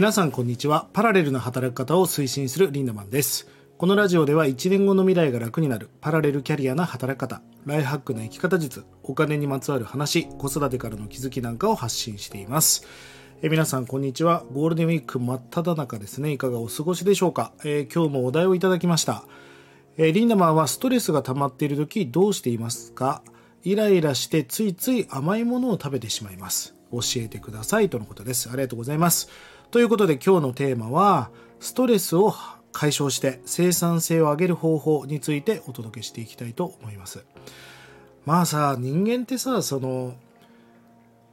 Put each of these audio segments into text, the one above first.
皆さんこんにちは。パラレルな働き方を推進するリンダマンです。このラジオでは1年後の未来が楽になるパラレルキャリアな働き方、ライフハックな生き方術、お金にまつわる話、子育てからの気づきなんかを発信しています。え皆さんこんにちは。ゴールデンウィーク真っ只中ですね。いかがお過ごしでしょうか？えー、今日もお題をいただきました。え、リンダマンはストレスが溜まっている時どうしていますか？イライラしてついつい甘いものを食べてしまいます。教えてくださいとのことです。ありがとうございます。ということで今日のテーマは、ストレスを解消して生産性を上げる方法についてお届けしていきたいと思います。まあさ、人間ってさ、その、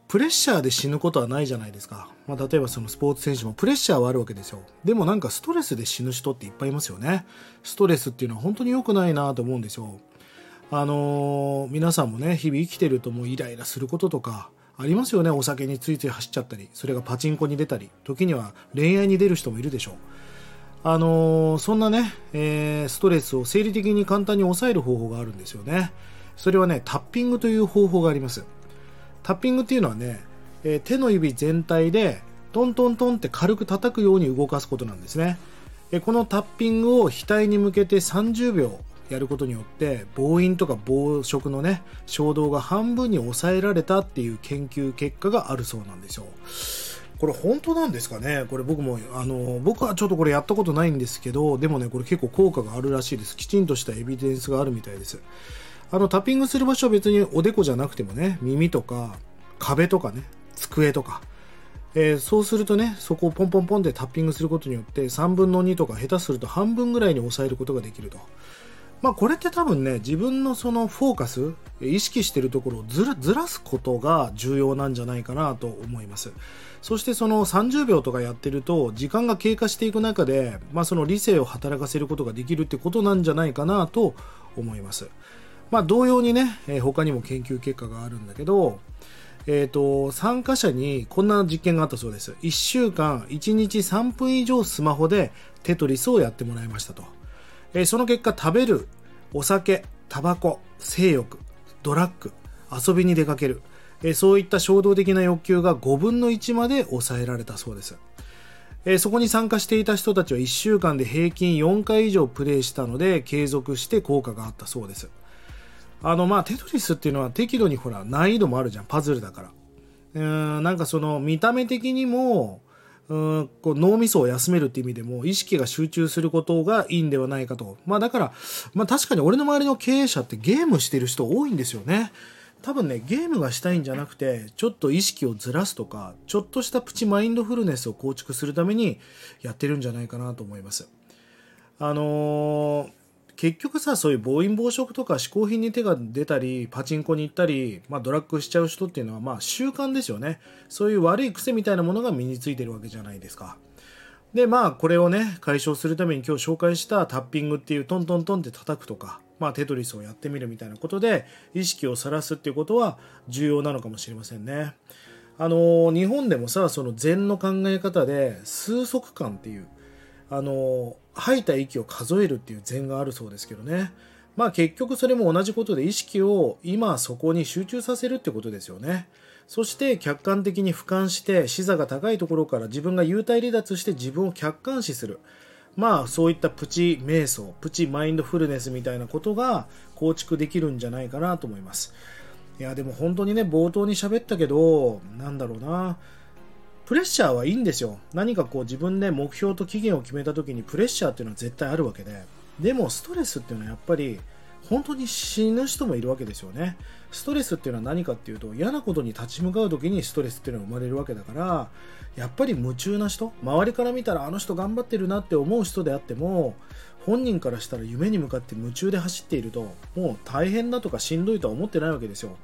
プレッシャーで死ぬことはないじゃないですか。まあ、例えばそのスポーツ選手もプレッシャーはあるわけですよ。でもなんかストレスで死ぬ人っていっぱいいますよね。ストレスっていうのは本当に良くないなと思うんですよ。あのー、皆さんもね、日々生きてるともうイライラすることとか、ありますよねお酒についつい走っちゃったりそれがパチンコに出たり時には恋愛に出る人もいるでしょう。あのー、そんなね、えー、ストレスを生理的に簡単に抑える方法があるんですよね。それはねタッピングという方法があります。タッピングっていうのはね、えー、手の指全体でトントントンって軽く叩くように動かすことなんですね。このタッピングを額に向けて30秒やることによって暴飲とか暴食のね衝動が半分に抑えられたっていう研究結果があるそうなんですよこれ本当なんですかね？これ僕もあの僕はちょっとこれやったことないんですけどでもねこれ結構効果があるらしいです。きちんとしたエビデンスがあるみたいです。あのタッピングする場所は別におでこじゃなくてもね耳とか壁とかね机とか。えー、そうするとね、そこをポンポンポンでタッピングすることによって、3分の2とか下手すると半分ぐらいに抑えることができると。まあ、これって多分ね自分のそのフォーカス意識してるところをずらずらすことが重要なんじゃないかなと思います。そしてその30秒とかやってると時間が経過していく中で、まあ、その理性を働かせることができるってことなんじゃないかなと思います。まあ、同様にね、え、他にも研究結果があるんだけど、えーと、参加者にこんな実験があったそうです。1週間1日3分以上スマホでテトリスをやってもらいましたと。えその結果食べる、お酒、タバコ、性欲、ドラッグ、遊びに出かける、えそういった衝動的な欲求が5分の1まで抑えられたそうです。えそこに参加していた人たちは1週間で平均4回以上プレイしたので継続して効果があったそうです。あのまあテトリスっていうのは適度にほら難易度もあるじゃんパズルだから。うーんなんかその見た目的にもうんこう脳みそを休めるって意味でも意識が集中することがいいんではないかと。まあだから、まあ確かに俺の周りの経営者ってゲームしてる人多いんですよね。多分ね、ゲームがしたいんじゃなくて、ちょっと意識をずらすとか、ちょっとしたプチマインドフルネスを構築するためにやってるんじゃないかなと思います。あのー結局さそういう暴飲暴食とか嗜好品に手が出たりパチンコに行ったり、まあ、ドラッグしちゃう人っていうのはまあ習慣ですよねそういう悪い癖みたいなものが身についてるわけじゃないですかでまあこれをね解消するために今日紹介したタッピングっていうトントントンって叩くとかまあ、テトリスをやってみるみたいなことで意識をさらすっていうことは重要なのかもしれませんね。あの日本でもさその禅の考え方で数息間っていうあの吐いた息を数えるっていう禅があるそうですけどね。まあ結局それも同じことで意識を今そこに集中させるってことですよね。そして客観的に俯瞰して視座が高いところから自分が幽体離脱して自分を客観視する。まあそういったプチ瞑想プチマインドフルネスみたいなことが構築できるんじゃないかなと思います。いやでも本当にね冒頭に喋ったけどなんだろうな。プレッシャーはいいんですよ。何かこう自分で目標と期限を決めた時にプレッシャーっていうのは絶対あるわけで。でもストレスっていうのはやっぱり本当に死ぬ人もいるわけですよね。ストレスっていうのは何かっていうと嫌なことに立ち向かう時にストレスっていうのが生まれるわけだからやっぱり夢中な人周りから見たらあの人頑張ってるなって思う人であっても本人からしたら夢に向かって夢中で走っているともう大変だとかしんどいとは思ってないわけですよ。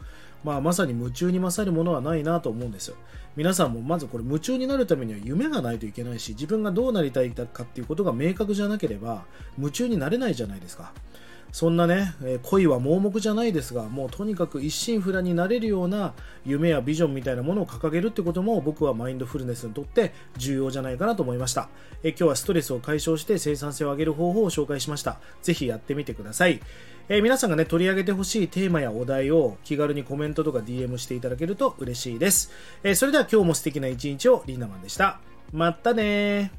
まあ、まさに夢中に勝るものはないなと思うんですよ。皆さんもまずこれ夢中になるためには夢がないといけないし自分がどうなりたいかっていうことが明確じゃなければ夢中になれないじゃないですか。そんなね、え恋は盲目じゃないですが、もうとにかく一心不乱になれるような夢やビジョンみたいなものを掲げるってことも僕はマインドフルネスにとって重要じゃないかなと思いました。え今日はストレスを解消して生産性を上げる方法を紹介しました。ぜひやってみてください。え皆さんがね、取り上げてほしいテーマやお題を気軽にコメントとか DM していただけると嬉しいです。えそれでは今日も素敵な一日をリーナマンでした。またね